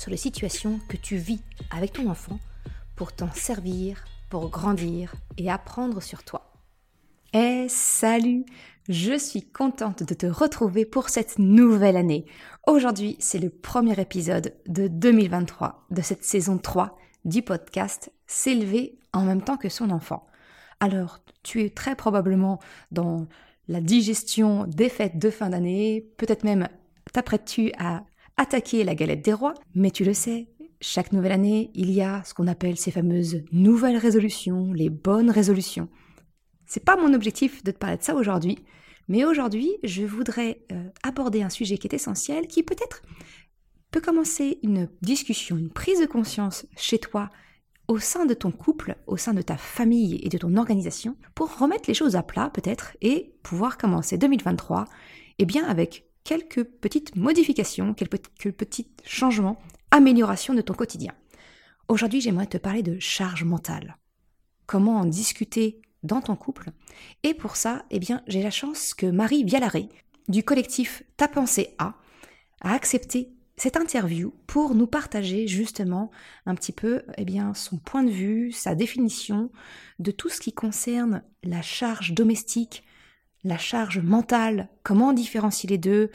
sur les situations que tu vis avec ton enfant pour t'en servir, pour grandir et apprendre sur toi. Eh salut Je suis contente de te retrouver pour cette nouvelle année. Aujourd'hui, c'est le premier épisode de 2023 de cette saison 3 du podcast S'élever en même temps que son enfant. Alors, tu es très probablement dans la digestion des fêtes de fin d'année, peut-être même t'apprêtes-tu à attaquer la galette des rois, mais tu le sais, chaque nouvelle année, il y a ce qu'on appelle ces fameuses nouvelles résolutions, les bonnes résolutions. C'est pas mon objectif de te parler de ça aujourd'hui, mais aujourd'hui, je voudrais euh, aborder un sujet qui est essentiel, qui peut-être peut commencer une discussion, une prise de conscience chez toi, au sein de ton couple, au sein de ta famille et de ton organisation, pour remettre les choses à plat peut-être et pouvoir commencer 2023, eh bien avec quelques petites modifications, quelques petits changements, améliorations de ton quotidien. Aujourd'hui, j'aimerais te parler de charge mentale. Comment en discuter dans ton couple Et pour ça, eh bien, j'ai la chance que Marie Vialaré, du collectif Ta pensée A, a accepté cette interview pour nous partager justement un petit peu eh bien, son point de vue, sa définition de tout ce qui concerne la charge domestique, la charge mentale, comment différencier les deux,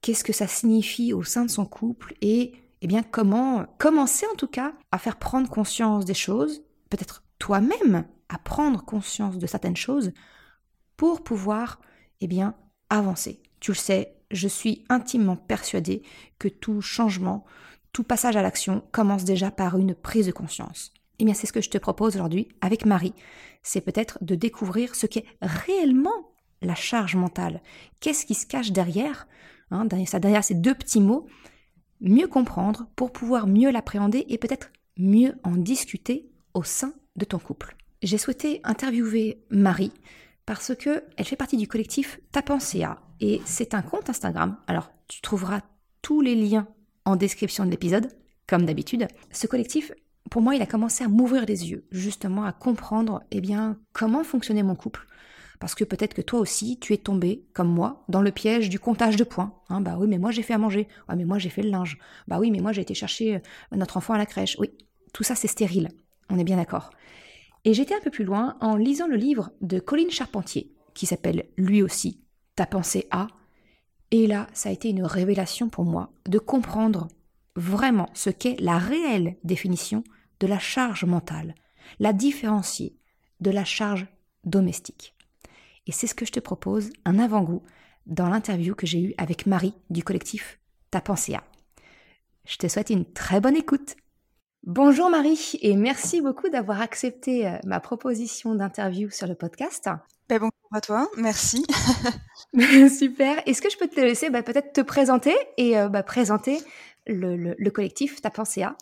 qu'est-ce que ça signifie au sein de son couple et eh bien comment commencer en tout cas à faire prendre conscience des choses, peut-être toi-même à prendre conscience de certaines choses pour pouvoir eh bien avancer. Tu le sais, je suis intimement persuadée que tout changement, tout passage à l'action commence déjà par une prise de conscience. Eh bien, c'est ce que je te propose aujourd'hui avec Marie. C'est peut-être de découvrir ce qu'est réellement la charge mentale. Qu'est-ce qui se cache derrière, hein, derrière, ces deux petits mots? Mieux comprendre pour pouvoir mieux l'appréhender et peut-être mieux en discuter au sein de ton couple. J'ai souhaité interviewer Marie parce que elle fait partie du collectif Ta et c'est un compte Instagram. Alors, tu trouveras tous les liens en description de l'épisode, comme d'habitude. Ce collectif, pour moi, il a commencé à m'ouvrir les yeux, justement à comprendre, eh bien, comment fonctionnait mon couple, parce que peut-être que toi aussi, tu es tombé, comme moi, dans le piège du comptage de points. Hein, bah oui, mais moi j'ai fait à manger. Ah, mais moi j'ai fait le linge. Bah oui, mais moi j'ai été chercher euh, notre enfant à la crèche. Oui, tout ça c'est stérile. On est bien d'accord. Et j'étais un peu plus loin en lisant le livre de Colline Charpentier, qui s'appelle lui aussi Ta pensée à. Et là, ça a été une révélation pour moi de comprendre vraiment ce qu'est la réelle définition de la charge mentale, la différencier de la charge domestique. Et c'est ce que je te propose, un avant-goût, dans l'interview que j'ai eue avec Marie du collectif Ta pensée à. Je te souhaite une très bonne écoute. Bonjour Marie et merci beaucoup d'avoir accepté euh, ma proposition d'interview sur le podcast. Ben bonjour à toi, merci. Super. Est-ce que je peux te laisser bah, peut-être te présenter et euh, bah, présenter le, le, collectif Ta pensée à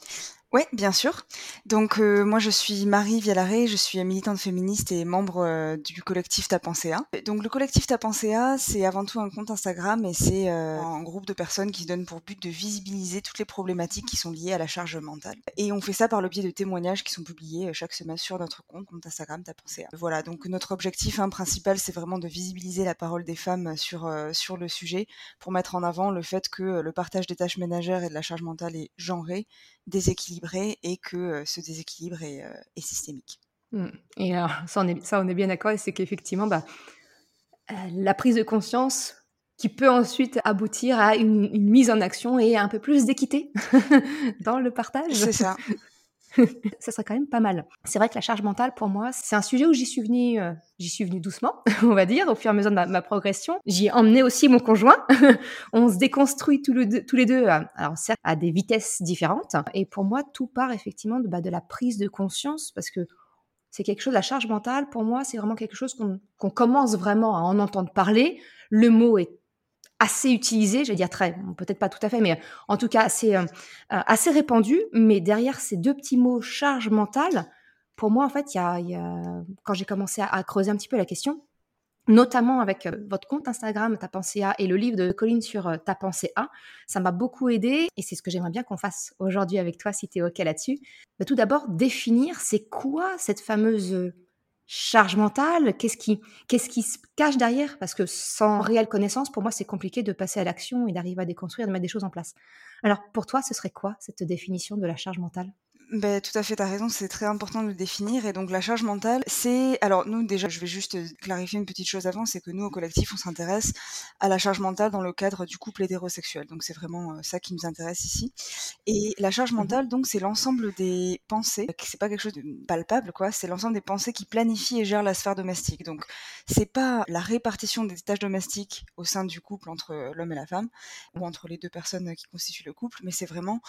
oui, bien sûr. Donc euh, moi je suis Marie Vialaré, je suis militante féministe et membre euh, du collectif Ta Pensée Donc le collectif Ta Pensée c'est avant tout un compte Instagram et c'est euh, un groupe de personnes qui se donnent pour but de visibiliser toutes les problématiques qui sont liées à la charge mentale. Et on fait ça par le biais de témoignages qui sont publiés chaque semaine sur notre compte, compte Instagram Ta Pensée Voilà, donc notre objectif hein, principal c'est vraiment de visibiliser la parole des femmes sur, sur le sujet pour mettre en avant le fait que le partage des tâches ménagères et de la charge mentale est genré déséquilibré et que ce déséquilibre est, systémique. Mmh. Et alors, ça, on est, ça, on est bien d'accord, c'est qu'effectivement, bah, la prise de conscience qui peut ensuite aboutir à une, une mise en action et un peu plus d'équité dans le partage. C'est ça. ça serait quand même pas mal. C'est vrai que la charge mentale, pour moi, c'est un sujet où j'y suis venue, euh, j'y suis doucement, on va dire, au fur et à mesure de ma, progression. J'y ai emmené aussi mon conjoint. on se déconstruit tous, les deux, alors certes à des vitesses différentes. Et pour moi, tout part effectivement de, bah, de la prise de conscience, parce que c'est quelque chose, la charge mentale, pour moi, c'est vraiment quelque chose qu'on commence vraiment à en entendre parler. Le mot est assez utilisé, je vais dire très, peut-être pas tout à fait, mais en tout cas assez, euh, assez répandu. Mais derrière ces deux petits mots charge mentale, pour moi, en fait, il y a, quand j'ai commencé à, creuser un petit peu la question, notamment avec euh, votre compte Instagram, Ta pensée A, et le livre de Colline sur euh, Ta pensée A, ça m'a beaucoup aidé et c'est ce que j'aimerais bien qu'on fasse aujourd'hui avec toi si tu es OK là-dessus. Bah, tout d'abord, définir c'est quoi cette fameuse charge mentale Qu'est-ce qui, qu'est-ce qui se cache derrière? Parce que sans réelle connaissance, pour moi, c'est compliqué de passer à l'action et d'arriver à déconstruire, de mettre des choses en place. Alors, pour toi, ce serait quoi cette définition de la charge mentale? Ben, tout à fait, tu as raison, c'est très important de le définir. Et donc la charge mentale, c'est... Alors nous, déjà, je vais juste clarifier une petite chose avant, c'est que nous, au collectif, on s'intéresse à la charge mentale dans le cadre du couple hétérosexuel. Donc c'est vraiment euh, ça qui nous intéresse ici. Et la charge mmh mentale, donc, c'est l'ensemble des pensées, c'est pas quelque chose de palpable, quoi, c'est l'ensemble des pensées qui planifient et gèrent la sphère domestique. Donc c'est pas la répartition des tâches domestiques au sein du couple entre l'homme et la femme, ou entre les deux personnes qui constituent le couple, mais c'est vraiment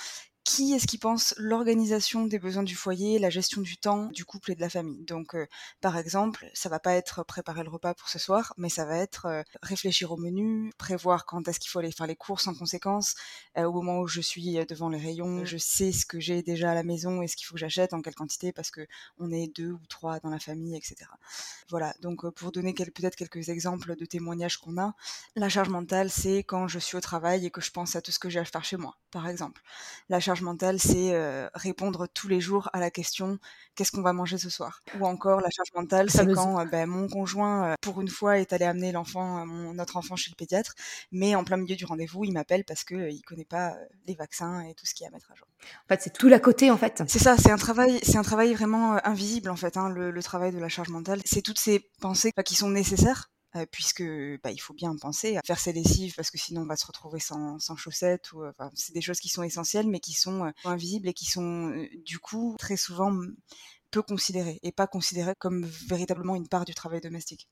qui est-ce qui pense l'organisation des besoins du foyer, la gestion du temps, du couple et de la famille. Donc, euh, par exemple, ça va pas être préparer le repas pour ce soir, mais ça va être euh, réfléchir au menu, prévoir quand est-ce qu'il faut aller faire les courses en conséquence. Euh, au moment où je suis devant les rayons, je sais ce que j'ai déjà à la maison et ce qu'il faut que j'achète, en quelle quantité, parce que on est deux ou trois dans la famille, etc. Voilà. Donc, pour donner peut-être quelques exemples de témoignages qu'on a, la charge mentale, c'est quand je suis au travail et que je pense à tout ce que j'ai à faire chez moi, par exemple. La charge mentale, c'est répondre tous les jours à la question qu'est-ce qu'on va manger ce soir? Ou encore la charge mentale, c'est quand ben, mon conjoint, pour une fois, est allé amener l'enfant, notre enfant chez le pédiatre, mais en plein milieu du rendez-vous, il m'appelle parce qu'il ne connaît pas les vaccins et tout ce qu'il y a à mettre à jour. En fait, c'est tout l'à côté, en fait. C'est ça, c'est un travail, c'est un travail vraiment invisible, en fait, hein, le, travail de la charge mentale. C'est toutes ces pensées qui sont nécessaires puisque bah, il faut bien penser à faire ses lessives parce que sinon on va se retrouver sans, chaussettes ou c'est des choses qui sont essentielles mais qui sont invisibles et qui sont du coup très souvent peu considérées et pas considérées comme véritablement une part du travail domestique.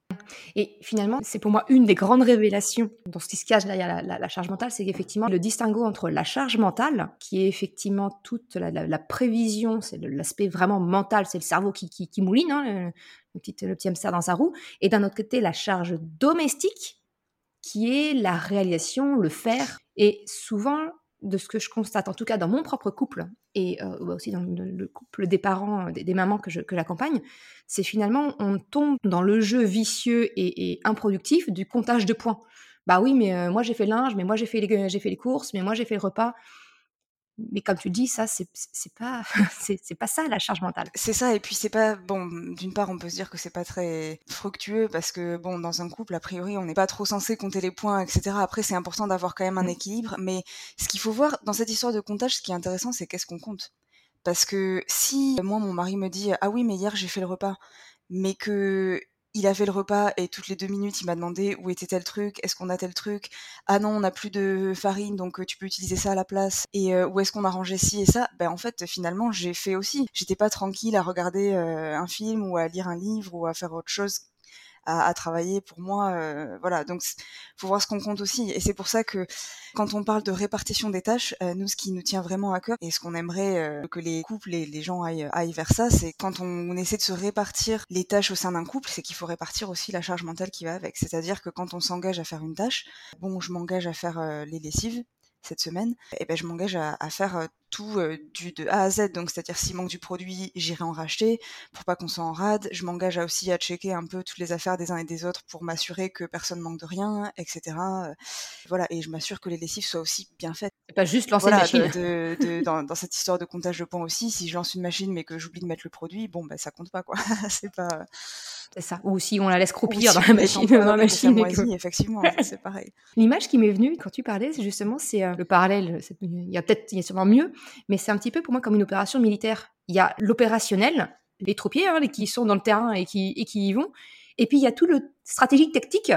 Et finalement, c'est pour moi une des grandes révélations dans ce qui se cache derrière la, charge mentale, c'est qu'effectivement, le distinguo entre la charge mentale, qui est effectivement toute la, prévision, c'est l'aspect vraiment mental, c'est le cerveau qui, qui, mouline, hein, le, petit, le petit hamster dans sa roue, et d'un autre côté, la charge domestique, qui est la réalisation, le faire. Et souvent, de ce que je constate, en tout cas dans mon propre couple et euh, aussi dans le, couple des parents, des, mamans que, j'accompagne, c'est finalement on tombe dans le jeu vicieux et, improductif du comptage de points. Bah oui, mais euh, moi j'ai fait le linge, mais moi j'ai fait, j'ai fait les courses, mais moi j'ai fait le repas mais comme tu dis, ça, c'est pas, c'est pas ça la charge mentale. C'est ça, et puis c'est pas, bon, d'une part, on peut se dire que c'est pas très fructueux parce que, bon, dans un couple, a priori, on n'est pas trop censé compter les points, etc. Après, c'est important d'avoir quand même un mmh. équilibre, mais ce qu'il faut voir dans cette histoire de comptage, ce qui est intéressant, c'est qu'est-ce qu'on compte? Parce que si moi, mon mari me dit, ah oui, mais hier, j'ai fait le repas, mais que il a fait le repas et toutes les deux minutes, il m'a demandé où était tel truc, est-ce qu'on a tel truc, ah non, on n'a plus de farine, donc tu peux utiliser ça à la place, et où est-ce qu'on a rangé ci et ça, ben en fait, finalement, j'ai fait aussi. J'étais pas tranquille à regarder un film ou à lire un livre ou à faire autre chose à, travailler pour moi. Euh, voilà, donc faut voir ce qu'on compte aussi. Et c'est pour ça que quand on parle de répartition des tâches, euh, nous, ce qui nous tient vraiment à cœur et ce qu'on aimerait euh, que les couples et les gens aillent, vers ça, c'est quand on, essaie de se répartir les tâches au sein d'un couple, c'est qu'il faut répartir aussi la charge mentale qui va avec. C'est-à-dire que quand on s'engage à faire une tâche, bon, je m'engage à faire les lessives, cette semaine, et ben je m'engage à, faire tout du de A à Z. Donc c'est-à-dire s'il manque du produit, j'irai en racheter pour pas qu'on soit en rade. Je m'engage aussi à checker un peu toutes les affaires des uns et des autres pour m'assurer que personne manque de rien, etc. Voilà, et je m'assure que les lessives soient aussi bien faites. pas juste lancer une machine. dans, cette histoire de comptage de points aussi, si je lance une machine mais que j'oublie de mettre le produit, bon bah ça compte pas quoi. c'est pas. C'est ça. Ou si on la laisse croupir dans la machine. Dans la machine effectivement, c'est pareil. L'image qui m'est venue quand tu parlais, justement, c'est le parallèle. Il y a peut-être, il y a sûrement mieux, mais c'est un petit peu pour moi comme une opération militaire. Il y a l'opérationnel, les troupiers hein, qui sont dans le terrain et qui, et qui y vont, et puis il y a tout le stratégique tactique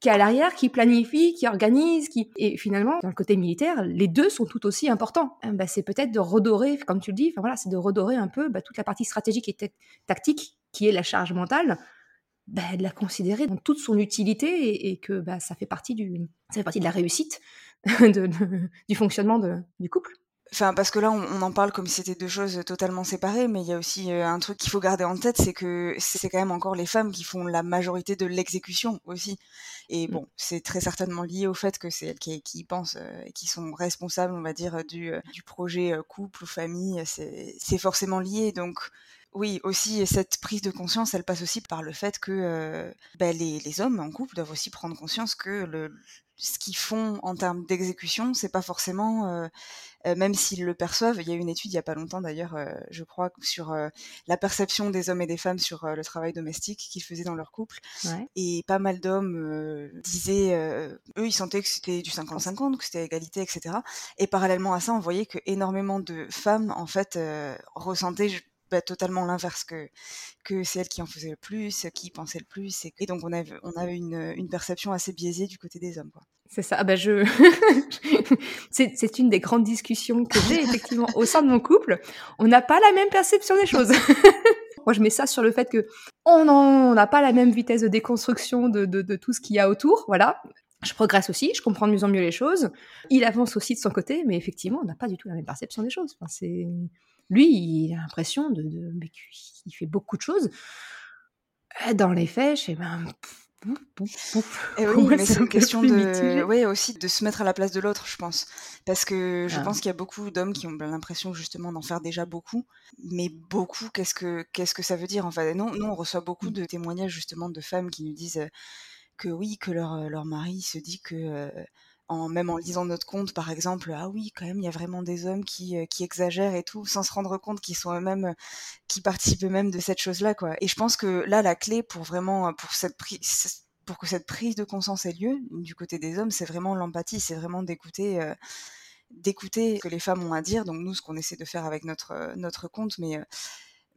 qui est à l'arrière, qui planifie, qui organise, qui et finalement dans le côté militaire, les deux sont tout aussi importants. Hein, bah, c'est peut-être de redorer, comme tu le dis, voilà, c'est de redorer un peu bah, toute la partie stratégique et tactique qui est la charge mentale, bah, de la considérer dans toute son utilité et, que bah, ça fait partie du ça fait partie de la réussite du fonctionnement du couple. Enfin, parce que là, on, en parle comme si c'était deux choses totalement séparées, mais il y a aussi euh, un truc qu'il faut garder en tête, c'est que c'est quand même encore les femmes qui font la majorité de l'exécution aussi. Et mmh. bon, c'est très certainement lié au fait que c'est elles qui, qui pensent euh, et qui sont responsables, on va dire, du, euh, du projet couple ou famille. C'est forcément lié. Donc, oui, aussi, cette prise de conscience, elle passe aussi par le fait que ben, les, les, hommes en couple doivent aussi prendre conscience que le, ce qu'ils font en termes d'exécution, c'est pas forcément, euh, euh, même s'ils le perçoivent. Il y a eu une étude il y a pas longtemps d'ailleurs, euh, je crois, sur la perception des hommes et des femmes sur le travail domestique qu'ils faisaient dans leur couple. Et pas mal d'hommes disaient, eux, ils sentaient que c'était du 50-50, que c'était égalité, etc. Et parallèlement à ça, on voyait que énormément de femmes, en fait, ressentaient bah, totalement l'inverse que que c'est elle qui en faisait le plus, qui pensait le plus, et, donc on avait une, perception assez biaisée du côté des hommes. C'est ça. Ah bah je, c'est une des grandes discussions que j'ai effectivement au sein de mon couple. On n'a pas la même perception des choses. Moi, je mets ça sur le fait que on n'a pas la même vitesse de déconstruction de, de, de tout ce qu'il y a autour. Voilà. Je progresse aussi, je comprends de mieux en mieux les choses. Il avance aussi de son côté, mais effectivement, on n'a pas du tout la même perception des choses. Enfin, c'est lui, il a l'impression de, de qu'il fait beaucoup de choses. Dans les faits, je sais ben, et oui, mais c'est une question de, oui, aussi de se mettre à la place de l'autre, je pense, parce que je ah. pense qu'il y a beaucoup d'hommes qui ont l'impression justement d'en faire déjà beaucoup, mais beaucoup, qu'est-ce que qu'est-ce que ça veut dire en fait? Non, nous on reçoit beaucoup mmh. de témoignages justement de femmes qui nous disent que oui, que leur leur mari se dit que en, même en lisant notre compte, par exemple, ah oui, quand même, il y a vraiment des hommes qui, euh, qui exagèrent et tout, sans se rendre compte qu'ils sont eux-mêmes, qui participent eux-mêmes de cette chose-là, quoi. Et je pense que là, la clé pour vraiment, pour cette prise, pour que cette prise de conscience ait lieu du côté des hommes, c'est vraiment l'empathie, c'est vraiment d'écouter, euh, d'écouter ce que les femmes ont à dire. Donc nous, ce qu'on essaie de faire avec notre euh, notre compte, mais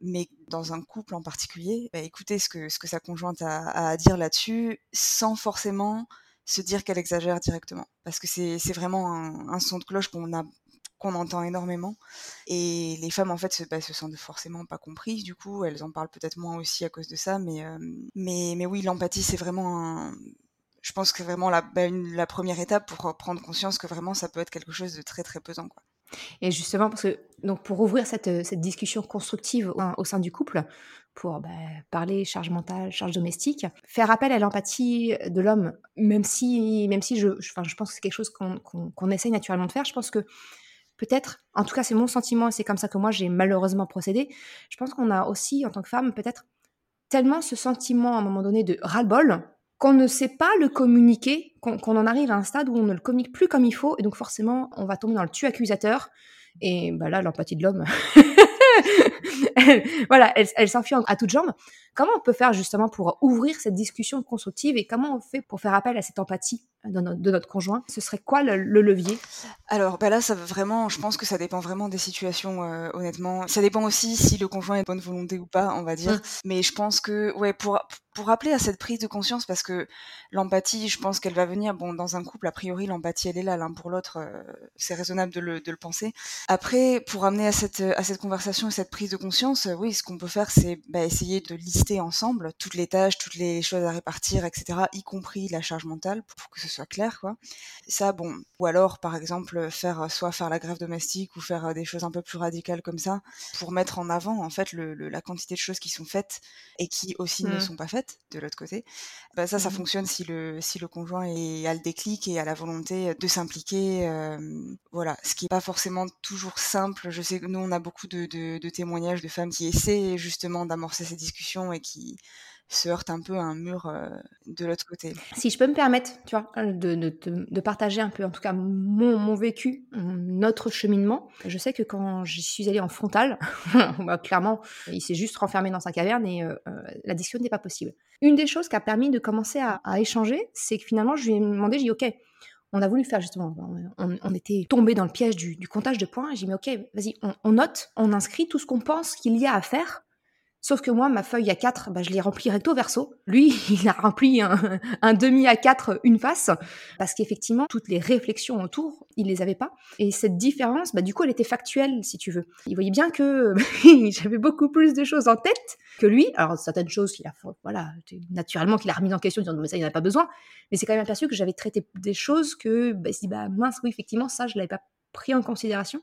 mais dans un couple en particulier, bah, écouter ce que ce que sa conjointe a, à dire là-dessus, sans forcément se dire qu'elle exagère directement. Parce que c'est vraiment un, son de cloche qu'on a qu'on entend énormément. Et les femmes, en fait, se, bah, se sentent forcément pas comprises, du coup, elles en parlent peut-être moins aussi à cause de ça, mais, euh, mais, mais oui, l'empathie, c'est vraiment Je pense que vraiment la, bah, la première étape pour prendre conscience que vraiment ça peut être quelque chose de très très pesant. Quoi. Et justement, parce que donc pour ouvrir cette, cette discussion constructive au, sein du couple, pour bah, parler charge mentale, charge domestique, faire appel à l'empathie de l'homme, même si, même si je, je, je pense que c'est quelque chose qu'on qu'on essaye naturellement de faire, je pense que peut-être, en tout cas c'est mon sentiment et c'est comme ça que moi j'ai malheureusement procédé, je pense qu'on a aussi en tant que femme peut-être tellement ce sentiment à un moment donné de ras-le-bol qu'on ne sait pas le communiquer, qu'on en arrive à un stade où on ne le communique plus comme il faut, et donc forcément, on va tomber dans le tu accusateur. Et bah là, l'empathie de l'homme, voilà, elle, elle s'enfuit à toutes jambes. Comment on peut faire justement pour ouvrir cette discussion constructive et comment on fait pour faire appel à cette empathie de notre, conjoint? Ce serait quoi le, levier? Alors bah là, ça vraiment, je pense que ça dépend vraiment des situations, euh, honnêtement. Ça dépend aussi si le conjoint est de bonne volonté ou pas, on va dire. Mmh. Mais je pense que, ouais, pour pour rappeler à cette prise de conscience, parce que l'empathie, je pense qu'elle va venir, bon, dans un couple, a priori, l'empathie, elle est là, l'un pour l'autre, euh, c'est raisonnable de le, de le, penser. Après, pour amener à cette, à cette conversation et cette prise de conscience, euh, oui, ce qu'on peut faire, c'est bah, essayer de lister ensemble toutes les tâches, toutes les choses à répartir, etc., y compris la charge mentale, pour que ce soit clair, quoi. Ça, bon, ou alors, par exemple, faire, soit faire la grève domestique ou faire euh, des choses un peu plus radicales comme ça, pour mettre en avant, en fait, le, la quantité de choses qui sont faites et qui aussi ne mmh. sont pas faites de l'autre côté. Bah, ça, ça mmh fonctionne si le, si le conjoint est, a le déclic et a la volonté de s'impliquer. voilà, ce qui n'est pas forcément toujours simple. Je sais que nous, on a beaucoup de, de témoignages de femmes qui essaient justement d'amorcer ces discussions et qui se heurte un peu à un mur euh, de l'autre côté. Si je peux me permettre, tu vois, de, de, de partager un peu, en tout cas, mon, vécu, notre cheminement. Je sais que quand j'y suis allée en frontal, bah, clairement, il s'est juste renfermé dans sa caverne et euh, euh, la discussion n'est pas possible. Une des choses qui a permis de commencer à, échanger, c'est que finalement, je lui ai demandé, j'ai dit, OK, on a voulu faire justement, on, était tombé dans le piège du, comptage de points. J'ai dit, mais ok, vas-y, on, note, on inscrit tout ce qu'on pense qu'il y a à faire Sauf que moi, ma feuille à 4, bah, je l'ai remplie recto verso. Lui, il a rempli un, demi à 4, une face, parce qu'effectivement, toutes les réflexions autour, il les avait pas. Et cette différence, bah, du coup, elle était factuelle, si tu veux. Il voyait bien que j'avais beaucoup plus de choses en tête que lui. Alors, certaines choses, il a, voilà, naturellement qu'il a remis en question, disant, mais ça, il n'y en a pas besoin. Mais c'est quand même aperçu que j'avais traité des choses que, bah, il bah, mince, oui, effectivement, ça, je l'avais pas pris en considération.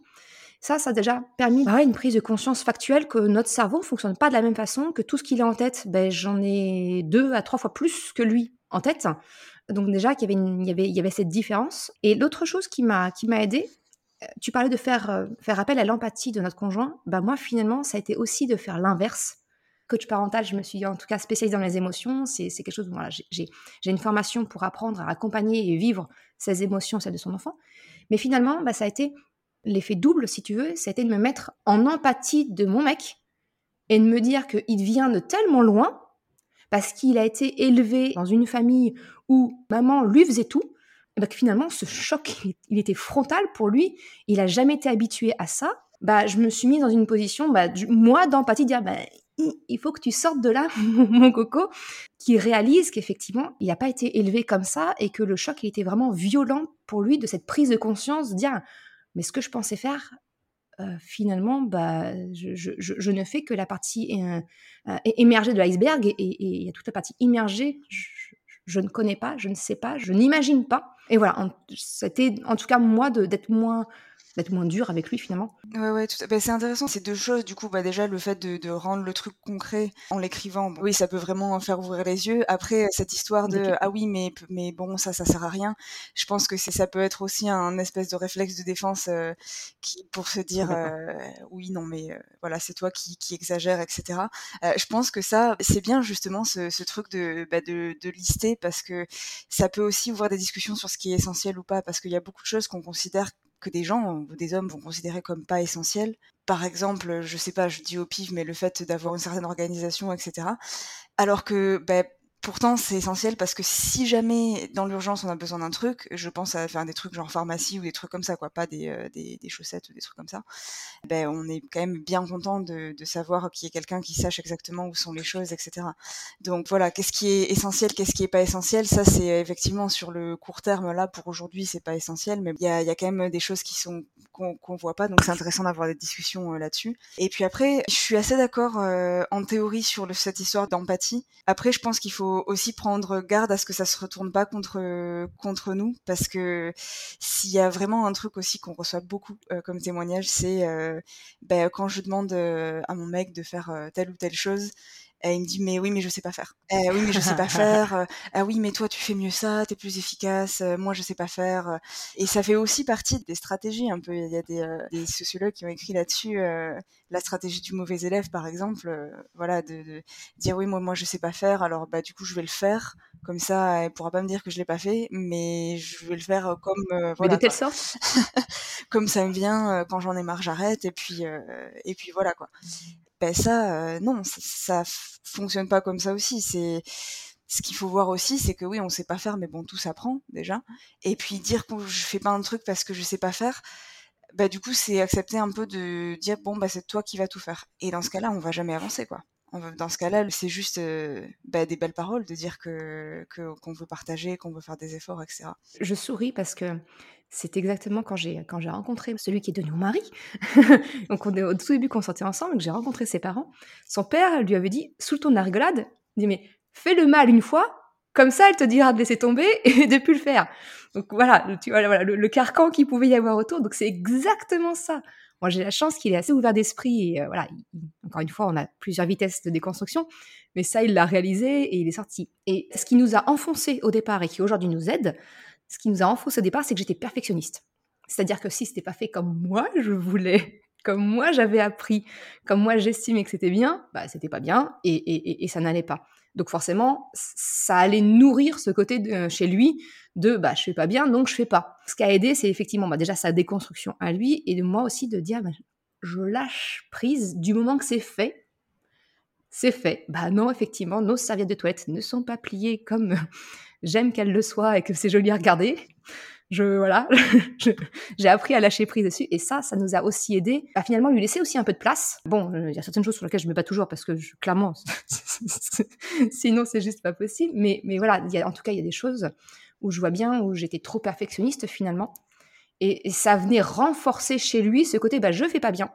Ça, ça a déjà permis une prise de conscience factuelle que notre cerveau ne fonctionne pas de la même façon, que tout ce qu'il a en tête, ben, j'en ai deux à trois fois plus que lui en tête. Donc déjà, qu'il y avait, il y avait, il y avait cette différence. Et l'autre chose qui m'a, qui m'a aidé, euh, tu parlais de faire, euh, faire appel à l'empathie de notre conjoint. Ben moi, finalement, ça a été aussi de faire l'inverse. Coach parental, je me suis en tout cas spécialisée dans les émotions. C'est, quelque chose voilà, j'ai, j'ai une formation pour apprendre à accompagner et vivre ses émotions, celles de son enfant. Mais finalement, bah, ça a été l'effet double, si tu veux, c'était de me mettre en empathie de mon mec et de me dire qu'il vient de tellement loin parce qu'il a été élevé dans une famille où maman lui faisait tout, bah, que finalement ce choc, il était frontal pour lui, il a jamais été habitué à ça. Bah, je me suis mise dans une position, bah, moi, d'empathie, de dire, bah, il faut que tu sortes de là, mon coco, qui réalise qu'effectivement, il n'a pas été élevé comme ça et que le choc, il était vraiment violent pour lui de cette prise de conscience, de dire, mais ce que je pensais faire, euh, finalement, bah, je, ne fais que la partie euh, euh, émergée de l'iceberg et il y a toute la partie immergée. Je, ne connais pas, je ne sais pas, je n'imagine pas. Et voilà, c'était en tout cas moi d'être moins d'être moins dur avec lui finalement. Ouais, ouais, tout bah, c'est intéressant ces deux choses. Du coup, bah, déjà, le fait de, de rendre le truc concret en l'écrivant, oui, ça peut vraiment faire ouvrir les yeux. Après, cette histoire de ah oui, mais, mais bon, ça, ça sert à rien. Je pense que ça peut être aussi un espèce de réflexe de défense euh, qui, pour se dire euh, oui, non, mais euh, voilà, c'est toi qui, qui exagère, etc. je pense que ça, c'est bien justement ce, ce truc de, bah, de, de lister parce que ça peut aussi ouvrir des discussions sur ce qui est essentiel ou pas parce qu'il y a beaucoup de choses qu'on considère que des gens, des hommes vont considérer comme pas essentiels. Par exemple, je sais pas, je dis au pif, mais le fait d'avoir une certaine organisation, etc. Alors que, ben, pourtant c'est essentiel parce que si jamais dans l'urgence on a besoin d'un truc, je pense à faire des trucs genre pharmacie ou des trucs comme ça, quoi, pas des, euh, des, chaussettes ou des trucs comme ça. Ben on est quand même bien content de, savoir qu'il y ait quelqu'un qui sache exactement où sont les choses, etc. Donc voilà, qu'est-ce qui est essentiel, qu'est-ce qui est pas essentiel, ça c'est effectivement sur le court terme là pour aujourd'hui c'est pas essentiel, mais il y a, a quand même des choses qui sont qu'on voit pas, donc c'est intéressant d'avoir des discussions euh, là-dessus. Et puis après, je suis assez d'accord euh, en théorie sur cette histoire d'empathie. Après, je pense qu'il faut aussi prendre garde à ce que ça se retourne pas contre nous parce que s'il y a vraiment un truc aussi qu'on reçoit beaucoup euh, comme témoignage c'est euh, ben, quand je demande euh, à mon mec de faire telle ou telle chose et il me dit mais oui mais je sais pas faire. Eh, oui mais je sais pas faire. ah oui mais toi tu fais mieux ça, t'es plus efficace. moi je sais pas faire. Et ça fait aussi partie des stratégies un peu. Il y a des, des sociologues qui ont écrit là-dessus la stratégie du mauvais élève par exemple. voilà de, de, dire oui moi moi je sais pas faire alors bah du coup je vais le faire comme ça elle pourra pas me dire que je l'ai pas fait mais je vais le faire comme voilà, mais de telle sorte? Comme ça me vient quand j'en ai marre j'arrête et puis et puis voilà quoi ben ça, euh, non, ça, fonctionne pas comme ça aussi. C'est ce qu'il faut voir aussi, c'est que oui, on sait pas faire, mais bon, tout s'apprend déjà. Et puis dire que je fais pas un truc parce que je sais pas faire, bah du coup, c'est accepter un peu de dire bon bah c'est toi qui vas tout faire. Et dans ce cas-là, on va jamais avancer quoi. Dans ce cas-là, c'est juste euh, bah, des belles paroles de dire que qu'on veut partager, qu'on veut faire des efforts, etc. Je souris parce que c'est exactement quand j'ai quand j'ai rencontré celui qui est devenu mon mari. Donc on est au tout début qu'on sortait ensemble, que j'ai rencontré ses parents. Son père lui avait dit sous le ton de la rigolade, il dit mais fais le mal une fois, comme ça elle te dira de laisser tomber et de plus le faire. Donc voilà, tu vois voilà, le, carcan qu'il pouvait y avoir autour. Donc c'est exactement ça. Moi j'ai la chance qu'il est assez ouvert d'esprit et euh, voilà. encore une fois, on a plusieurs vitesses de déconstruction, mais ça il l'a réalisé et il est sorti. Et ce qui nous a enfoncé au départ et qui aujourd'hui nous aide, ce qui nous a enfoncé au départ, c'est que j'étais perfectionniste. C'est-à-dire que si c'était pas fait comme moi je voulais, comme moi j'avais appris, comme moi j'estimais que c'était bien, bah c'était pas bien et, ça n'allait pas. Donc forcément, ça allait nourrir ce côté de, chez lui de bah je fais pas bien donc je fais pas. Ce qui a aidé, c'est effectivement bah, déjà sa déconstruction à lui et de moi aussi de dire bah, je lâche prise du moment que c'est fait. C'est fait. Bah non, effectivement, nos serviettes de toilette ne sont pas pliées comme j'aime qu'elle le soit et que c'est joli à regarder. Je voilà, j'ai appris à lâcher prise dessus et ça, ça nous a aussi aidé à finalement lui laisser aussi un peu de place. Bon, euh, il y a certaines choses sur lesquelles je me bats toujours parce que clairement, sinon c'est juste pas possible. Mais mais voilà, en tout cas, il y a des choses où je vois bien où j'étais trop perfectionniste finalement et, ça venait renforcer chez lui ce côté bah je fais pas bien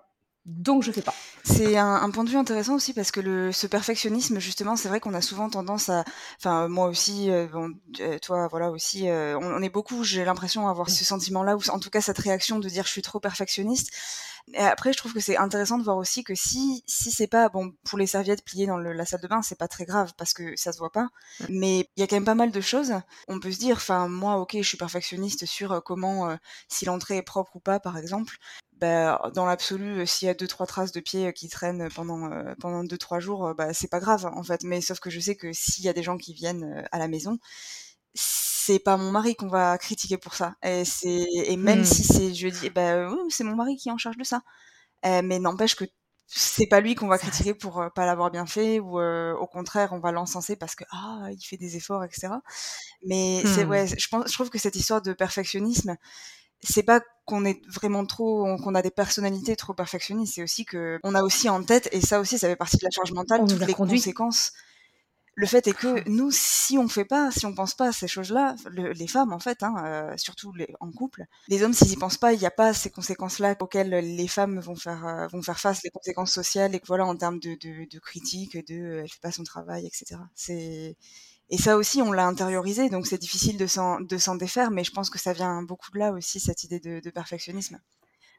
donc je fais pas. C'est un, point de vue intéressant aussi parce que le, ce perfectionnisme, justement, c'est vrai qu'on a souvent tendance à, enfin moi aussi, euh, bon, euh, toi voilà aussi, euh, on, est beaucoup, j'ai l'impression d'avoir ce sentiment-là ou en tout cas cette réaction de dire je suis trop perfectionniste. Et après, je trouve que c'est intéressant de voir aussi que si si c'est pas bon pour les serviettes pliées dans la salle de bain, c'est pas très grave parce que ça se voit pas. Mais il y a quand même pas mal de choses. On peut se dire, enfin moi, ok, je suis perfectionniste sur comment si l'entrée est propre ou pas, par exemple. Bah, dans l'absolu, euh, s'il y a deux trois traces de pieds euh, qui traînent pendant euh, pendant deux trois jours, bah c'est pas grave en fait. Mais sauf que je sais que s'il y a des gens qui viennent à la maison, c'est pas mon mari qu'on va critiquer pour ça. Et c'est et même si mmh. c'est je dis bah c'est mon mari qui est en charge de ça. mais n'empêche que c'est pas lui qu'on va critiquer pour pas l'avoir bien fait ou au contraire on va l'encenser parce que ah il fait des efforts etc. Mais c'est ouais je pense je trouve que cette histoire de perfectionnisme c'est pas qu'on est vraiment trop, qu'on a des personnalités trop perfectionnistes, c'est aussi que on a aussi en tête, et ça aussi, ça fait partie de la charge mentale, toutes les conséquences. Le fait est que ah. nous, si on fait pas, si on pense pas à ces choses-là, les femmes en fait, hein, euh, surtout les, en couple, les hommes s'ils y pensent pas, il n'y a pas ces conséquences-là auxquelles les femmes vont faire euh, vont faire face, les conséquences sociales et voilà en termes de, de, de critique, de elle fait pas son travail, etc. C'est et ça aussi, on l'a intériorisé, donc c'est difficile de s'en, défaire, mais je pense que ça vient beaucoup de là aussi, cette idée de, perfectionnisme.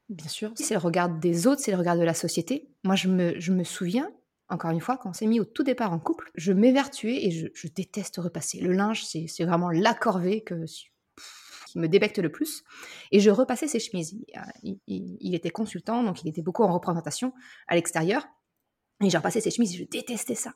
Bien sûr. C'est le regard des autres, c'est le regard de la société. Moi, je me, souviens, encore une fois, quand on s'est mis au tout départ en couple, je m'évertuais et je, déteste repasser. Le linge, c'est, vraiment la corvée qui me débecte le plus. Et je repassais ses chemises. Il, était consultant, donc il était beaucoup en représentation à l'extérieur. Et j'ai repassé ses chemises je détestais ça.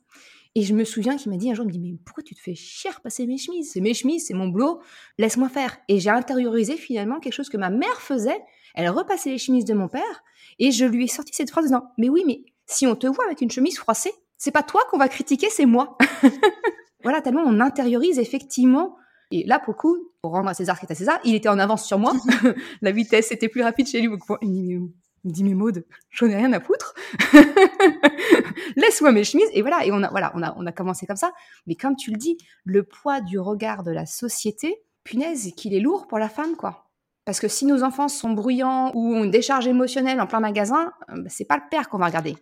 Et je me souviens qu'il m'a dit un jour, il me dit, mais pourquoi tu te fais chier passer mes chemises? C'est mes chemises, c'est mon boulot, laisse-moi faire. Et j'ai intériorisé finalement quelque chose que ma mère faisait. Elle repassait les chemises de mon père et je lui ai sorti cette phrase en disant, mais oui, mais si on te voit avec une chemise froissée, c'est pas toi qu'on va critiquer, c'est moi. voilà, tellement on intériorise effectivement. Et là, pour le coup, pour rendre à César ce qui est à César, il était en avance sur moi. La vitesse était plus rapide chez lui. Mais Maud, j'en ai rien à foutre. Laisse-moi mes chemises. Et voilà, et on a, voilà, on a, on a commencé comme ça. Mais comme tu le dis, le poids du regard de la société, punaise, qu'il est lourd pour la femme, quoi. Parce que si nos enfants sont bruyants ou ont une décharge émotionnelle en plein magasin, euh, c'est pas le père qu'on va regarder.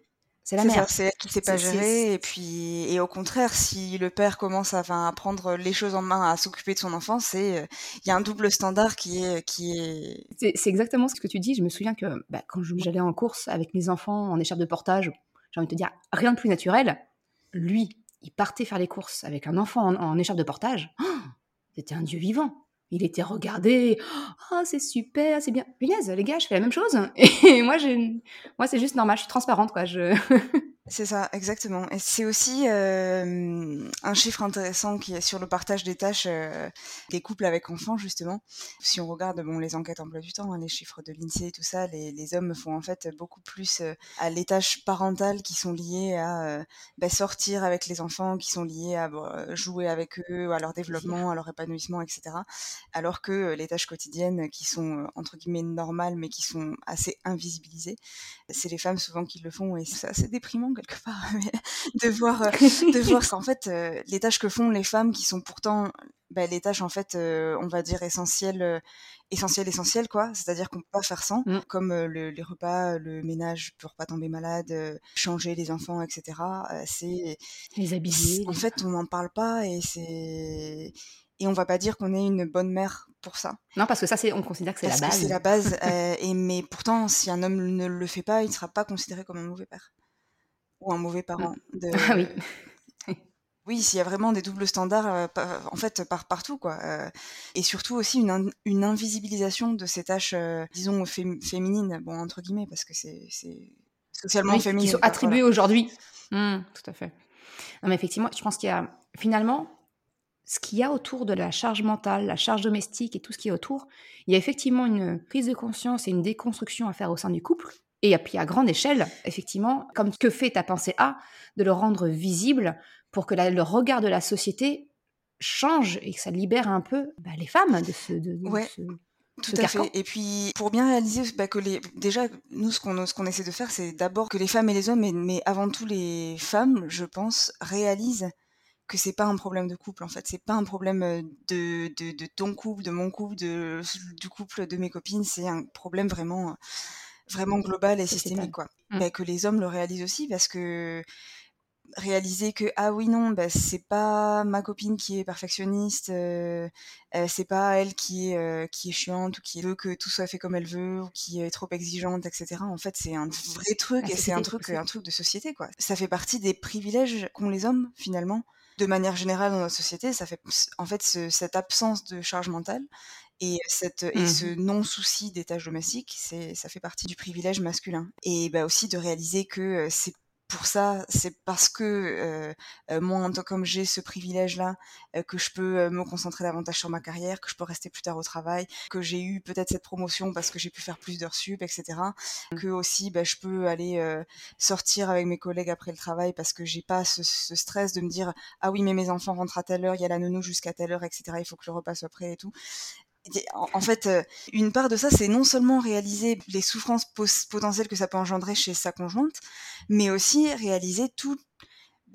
C'est la mère. C'est elle qui sait pas gérer. Et puis, et au contraire, si le père commence à, à prendre les choses en main, à s'occuper de son enfant, c'est, euh, il y a un double standard qui est, qui est. C'est exactement ce que tu dis. Je me souviens que bah, quand j'allais en course avec mes enfants en écharpe de portage, j'ai envie de te dire, rien de plus naturel. Lui, il partait faire les courses avec un enfant en, écharpe de portage. C'était un dieu vivant il était regardé. Ah, c'est super, c'est bien. Punaise, les gars, je fais la même chose. Et moi, moi c'est juste normal, je suis transparente, quoi. Je... C'est ça, exactement. Et c'est aussi euh, un chiffre intéressant qui est sur le partage des tâches euh, des couples avec enfants, justement. Si on regarde bon, les enquêtes emploi du temps, hein, les chiffres de l'INSEE et tout ça, les, les, hommes font en fait beaucoup plus euh, à les tâches parentales qui sont liées à bah, sortir avec les enfants, qui sont liées à jouer avec eux, à leur développement, à leur épanouissement, etc. Alors que les tâches quotidiennes qui sont entre guillemets normales mais qui sont assez invisibilisées, c'est les femmes souvent qui le font et c'est assez déprimant quelque part, de voir, euh, de voir qu'en fait, euh, les tâches que font les femmes qui sont pourtant bah, les tâches en fait, euh, on va dire essentielles, essentielles, essentielles quoi. C'est-à-dire qu'on peut pas faire sans, mmh. comme les repas, le ménage pour pas tomber malade, changer les enfants, etc. c'est les habiller. En fait, on n'en parle pas et c'est et on va pas dire qu'on est une bonne mère pour ça. Non, parce que ça, c'est, on considère que c'est la base. c'est la base. et mais pourtant, si un homme ne le fait pas, il ne sera pas considéré comme un mauvais père ou un mauvais parent. De... Ah oui. Oui, s'il y a vraiment des doubles standards, euh, en fait, par partout, quoi. Euh, et surtout aussi une, une, invisibilisation de ces tâches, euh, disons, féminines, bon, entre guillemets, parce que c'est socialement oui, féminin. Qui sont attribuées aujourd'hui. Mmh, tout à fait. Non, mais effectivement, je pense qu'il y a, finalement, ce qu'il y a autour de la charge mentale, la charge domestique et tout ce qui est autour, il y a effectivement une prise de conscience et une déconstruction à faire au sein du couple et puis à grande échelle, effectivement, comme que fait ta pensée A, de le rendre visible pour que le regard de la société change et que ça libère un peu bah, les femmes de ce, de, tout à fait. Et puis, pour bien réaliser bah, que les, déjà, nous, ce qu'on, ce qu'on essaie de faire, c'est d'abord que les femmes et les hommes, mais, mais, avant tout les femmes, je pense, réalisent que c'est pas un problème de couple. En fait, c'est pas un problème euh, de, de, de, ton couple, de mon couple, de, du couple de mes copines. C'est un problème vraiment vraiment global et systémique, quoi. Mmh. Bah, que les hommes le réalisent aussi parce que réaliser que ah oui non bah, c'est pas ma copine qui est perfectionniste euh, euh, c'est pas elle qui est euh, qui est chiante ou qui veut que tout soit fait comme elle veut ou qui est trop exigeante etc en fait c'est un vrai truc et c'est un truc un truc de société quoi ça fait partie des privilèges qu'ont les hommes finalement de manière générale dans notre société ça fait en fait cette absence de charge mentale et cette et mmh ce non souci des tâches domestiques c'est ça fait partie du privilège masculin et bah aussi de réaliser que c'est pour ça, c'est parce que euh, moi, en tant comme j'ai ce privilège-là, que je peux me concentrer davantage sur ma carrière, que je peux rester plus tard au travail, que j'ai eu peut-être cette promotion parce que j'ai pu faire plus d'heures sup, etc. Mmh. Que aussi, bah, je peux aller sortir avec mes collègues après le travail parce que j'ai pas ce, ce, stress de me dire ah oui mais mes enfants rentrent à telle heure, il y a la nounou jusqu'à telle heure, etc. Il faut que le repas soit prêt et tout en fait, euh, une part de ça, c'est non seulement réaliser les souffrances potentielles que ça peut engendrer chez sa conjointe, mais aussi réaliser tout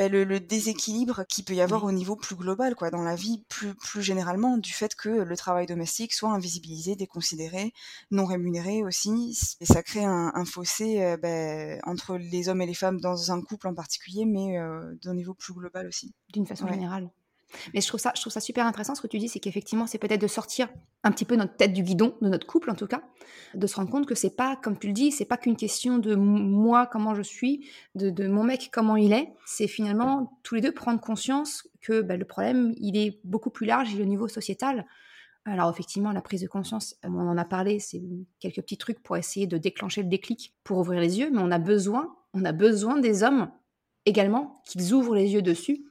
bah, le, déséquilibre qui peut y avoir au niveau plus global, quoi, dans la vie plus, plus généralement, du fait que le travail domestique soit invisibilisé, déconsidéré, non rémunéré aussi, et ça crée un, fossé euh, bah, entre les hommes et les femmes dans un couple en particulier, mais euh, d'un niveau plus global aussi. D'une façon générale. Mais je trouve ça, je trouve ça super intéressant ce que tu dis, c'est qu'effectivement, c'est peut-être de sortir un petit peu notre tête du guidon, de notre couple en tout cas, de se rendre compte que c'est pas, comme tu le dis, c'est pas qu'une question de moi comment je suis, de, mon mec comment il est. C'est finalement tous les deux prendre conscience que bah, le problème, il est beaucoup plus large, il est au niveau sociétal. Alors effectivement, la prise de conscience, on en a parlé, c'est quelques petits trucs pour essayer de déclencher le déclic, pour ouvrir les yeux, mais on a besoin, on a besoin des hommes également qu'ils ouvrent les yeux dessus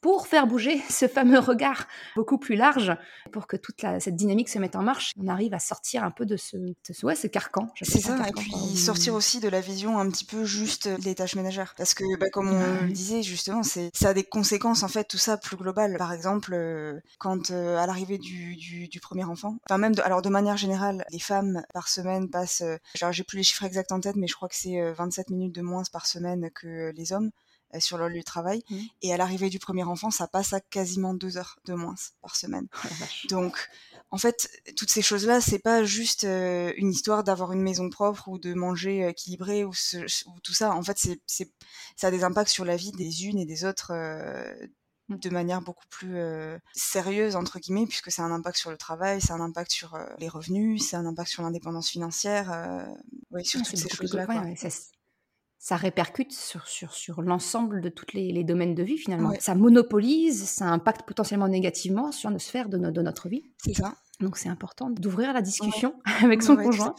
pour faire bouger ce fameux regard beaucoup plus large, pour que toute cette dynamique se mette en marche, on arrive à sortir un peu de ce, ouais, ce carcan. C'est ça, et puis sortir aussi de la vision un petit peu juste des tâches ménagères. Parce que, bah, comme on le disait justement, c'est ça a des conséquences en fait, tout ça plus global. Par exemple, euh, quand euh, à l'arrivée du, du, premier enfant, enfin même, de, alors de manière générale, les femmes par semaine passent, euh, genre j'ai plus les chiffres exacts en tête, mais je crois que c'est 27 minutes de moins par semaine que les hommes. Euh, sur leur lieu de travail. Mmh. Et à l'arrivée du premier enfant, ça passe à quasiment deux heures de moins par semaine. Oh Donc, en fait, toutes ces choses-là, c'est pas juste euh, une histoire d'avoir une maison propre ou de manger euh, équilibré ou, tout ça. En fait, c'est, ça a des impacts sur la vie des unes et des autres mmh. de manière beaucoup plus sérieuse entre guillemets puisque c'est un impact sur le travail, c'est un impact sur les revenus, c'est un impact sur l'indépendance financière, oui, sur toutes ces choses-là ça répercute sur, sur, sur l'ensemble de tous les, domaines de vie finalement. Ça monopolise, ça impacte potentiellement négativement sur nos sphères de, de notre vie. C'est ça. Donc c'est important d'ouvrir la discussion avec son conjoint,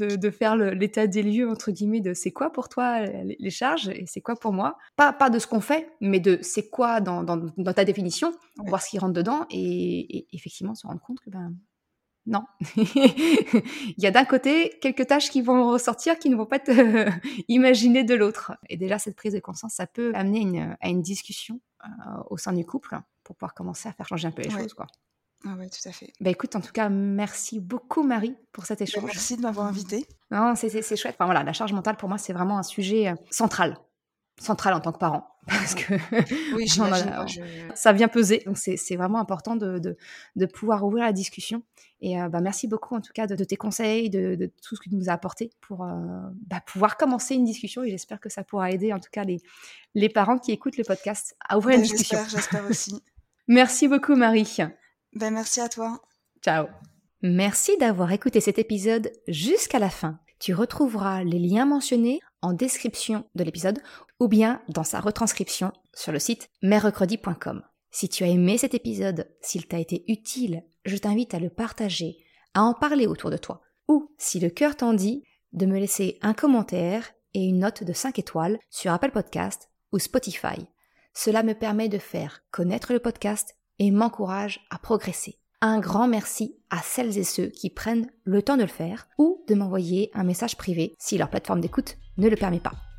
de, de, faire l'état des lieux entre guillemets de c'est quoi pour toi les, charges et c'est quoi pour moi. Pas, pas de ce qu'on fait, mais de c'est quoi dans, dans, dans, ta définition, voir ce qui rentre dedans et, et, effectivement se rendre compte que ben non. il y a d'un côté quelques tâches qui vont ressortir qui ne vont pas être euh, imaginées de l'autre. Et déjà, cette prise de conscience, ça peut amener à une discussion euh, au sein du couple pour pouvoir commencer à faire changer un peu les choses. Quoi. Ah oui, tout à fait. Bah écoute, en tout cas, merci beaucoup Marie pour cet bah, échange. merci de m'avoir invité. Non, c'est chouette. Enfin voilà, la charge mentale pour moi, c'est vraiment un sujet euh, central centrale en tant que parent. Parce que oui, ça vient peser. Donc, c'est vraiment important de, de, pouvoir ouvrir la discussion. Et euh, bah, merci beaucoup, en tout cas, de, tes conseils, de, tout ce que tu nous as apporté pour euh, bah, pouvoir commencer une discussion. Et j'espère que ça pourra aider, en tout cas, les, les parents qui écoutent le podcast à ouvrir une bah, discussion. J'espère aussi. merci beaucoup, Marie. Ben, merci à toi. Ciao. Merci d'avoir écouté cet épisode jusqu'à la fin. Tu retrouveras les liens mentionnés en description de l'épisode ou bien dans sa retranscription sur le site merrecredi.com. Si tu as aimé cet épisode, s'il t'a été utile, je t'invite à le partager, à en parler autour de toi, ou, si le cœur t'en dit, de me laisser un commentaire et une note de 5 étoiles sur Apple Podcast ou Spotify. Cela me permet de faire connaître le podcast et m'encourage à progresser. Un grand merci à celles et ceux qui prennent le temps de le faire ou de m'envoyer un message privé si leur plateforme d'écoute ne le permet pas.